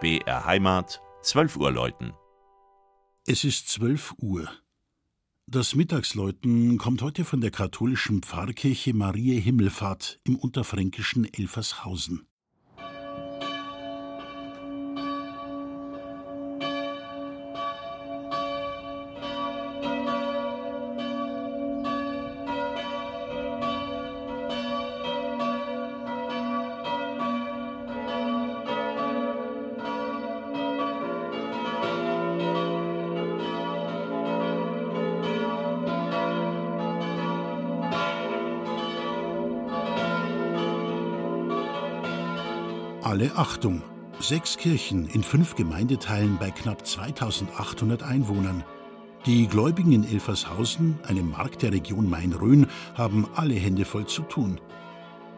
BR Heimat, 12 Uhr läuten. Es ist 12 Uhr. Das Mittagsläuten kommt heute von der katholischen Pfarrkirche Maria Himmelfahrt im unterfränkischen Elfershausen. Alle Achtung! Sechs Kirchen in fünf Gemeindeteilen bei knapp 2800 Einwohnern. Die Gläubigen in Elfershausen, einem Markt der Region Main-Rhön, haben alle Hände voll zu tun.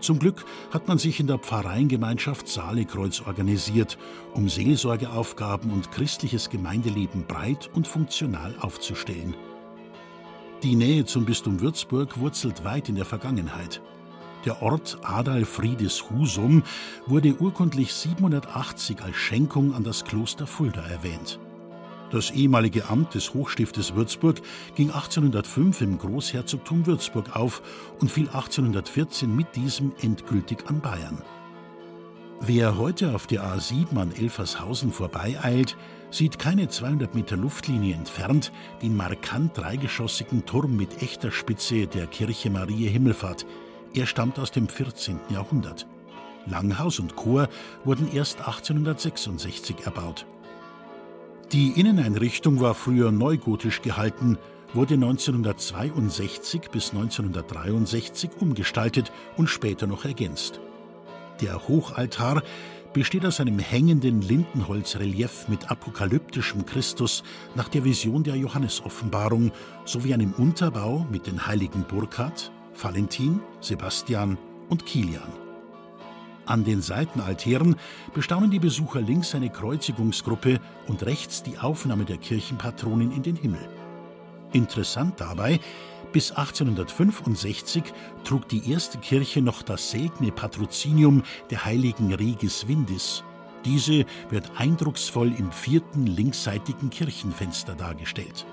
Zum Glück hat man sich in der Pfarreiengemeinschaft Saalekreuz organisiert, um Seelsorgeaufgaben und christliches Gemeindeleben breit und funktional aufzustellen. Die Nähe zum Bistum Würzburg wurzelt weit in der Vergangenheit. Der Ort Adalfriedes Husum wurde urkundlich 780 als Schenkung an das Kloster Fulda erwähnt. Das ehemalige Amt des Hochstiftes Würzburg ging 1805 im Großherzogtum Würzburg auf und fiel 1814 mit diesem endgültig an Bayern. Wer heute auf der A7 an Elfershausen vorbeieilt, sieht keine 200 Meter Luftlinie entfernt den markant dreigeschossigen Turm mit echter Spitze der Kirche Maria Himmelfahrt, er stammt aus dem 14. Jahrhundert. Langhaus und Chor wurden erst 1866 erbaut. Die Inneneinrichtung war früher neugotisch gehalten, wurde 1962 bis 1963 umgestaltet und später noch ergänzt. Der Hochaltar besteht aus einem hängenden Lindenholzrelief mit apokalyptischem Christus nach der Vision der Johannesoffenbarung sowie einem Unterbau mit den heiligen Burkhard, Valentin, Sebastian und Kilian. An den Seitenaltären bestaunen die Besucher links eine Kreuzigungsgruppe und rechts die Aufnahme der Kirchenpatronin in den Himmel. Interessant dabei, bis 1865 trug die erste Kirche noch das seltene Patrozinium der heiligen Regis Windis. Diese wird eindrucksvoll im vierten linksseitigen Kirchenfenster dargestellt.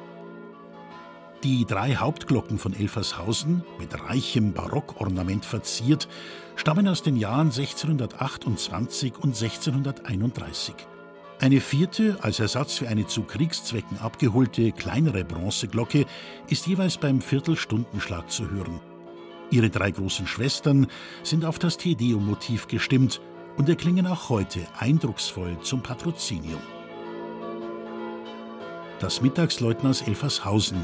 Die drei Hauptglocken von Elfershausen, mit reichem Barockornament verziert, stammen aus den Jahren 1628 und 1631. Eine vierte, als Ersatz für eine zu Kriegszwecken abgeholte, kleinere Bronzeglocke ist jeweils beim Viertelstundenschlag zu hören. Ihre drei großen Schwestern sind auf das Tedeum-Motiv gestimmt und erklingen auch heute eindrucksvoll zum Patrozinium. Das Mittagsläuten aus Elfershausen